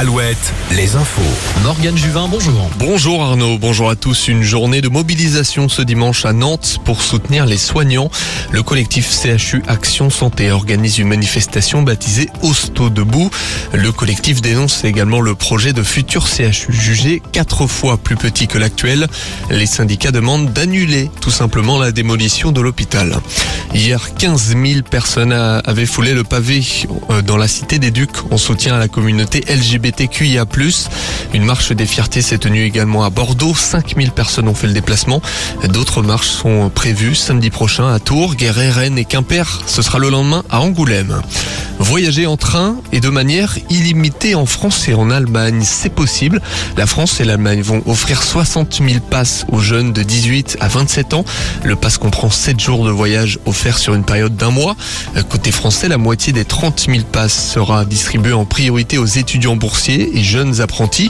Alouette, les infos. Morgane Juvin, bonjour. Bonjour Arnaud, bonjour à tous. Une journée de mobilisation ce dimanche à Nantes pour soutenir les soignants. Le collectif CHU Action Santé organise une manifestation baptisée Hosto debout. Le collectif dénonce également le projet de futur CHU jugé quatre fois plus petit que l'actuel. Les syndicats demandent d'annuler tout simplement la démolition de l'hôpital. Hier, 15 000 personnes avaient foulé le pavé euh, dans la cité des Ducs en soutien à la communauté LGBT. LGBTQIA+. Une marche des fiertés s'est tenue également à Bordeaux. 5000 personnes ont fait le déplacement. D'autres marches sont prévues samedi prochain à Tours, Guéret, Rennes et Quimper. Ce sera le lendemain à Angoulême. Voyager en train et de manière illimitée en France et en Allemagne, c'est possible. La France et l'Allemagne vont offrir 60 000 passes aux jeunes de 18 à 27 ans. Le pass comprend 7 jours de voyage offerts sur une période d'un mois. Côté français, la moitié des 30 000 passes sera distribuée en priorité aux étudiants boursiers et jeunes apprentis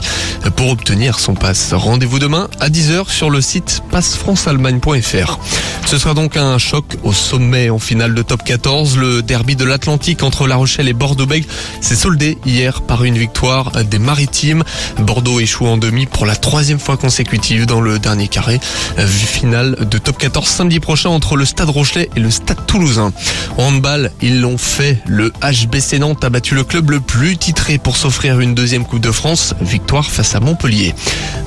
pour obtenir son pass. Rendez-vous demain à 10h sur le site passefranceallemagne.fr. Ce sera donc un choc au sommet en finale de top 14. Le derby de l'Atlantique entre la Rochelle et Bordeaux-Bègles s'est soldé hier par une victoire des Maritimes. Bordeaux échoue en demi pour la troisième fois consécutive dans le dernier carré. Finale de top 14 samedi prochain entre le Stade Rochelet et le Stade Toulousain. En handball, ils l'ont fait. Le HBC Nantes a battu le club le plus titré pour s'offrir une deuxième Coupe de France. Victoire face à Montpellier.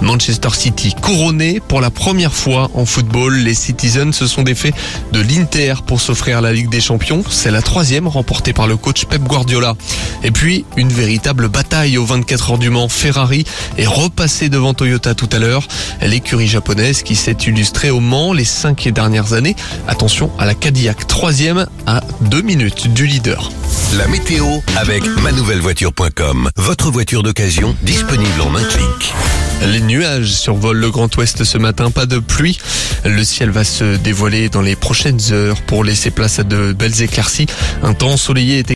Manchester City couronné pour la première fois en football. Les Citizens se sont défaits de l'Inter pour s'offrir la Ligue des Champions. C'est la troisième remportée par le coach Pep Guardiola. Et puis, une véritable bataille aux 24 heures du Mans. Ferrari est repassé devant Toyota tout à l'heure. L'écurie japonaise qui s'est illustrée au Mans les cinq dernières années. Attention à la Cadillac troisième à deux minutes du leader. La météo avec manouvellevoiture.com. Votre voiture d'occasion disponible en un clic. Les nuages survolent le Grand Ouest ce matin, pas de pluie. Le ciel va se dévoiler dans les prochaines heures pour laisser place à de belles éclaircies. Un temps ensoleillé est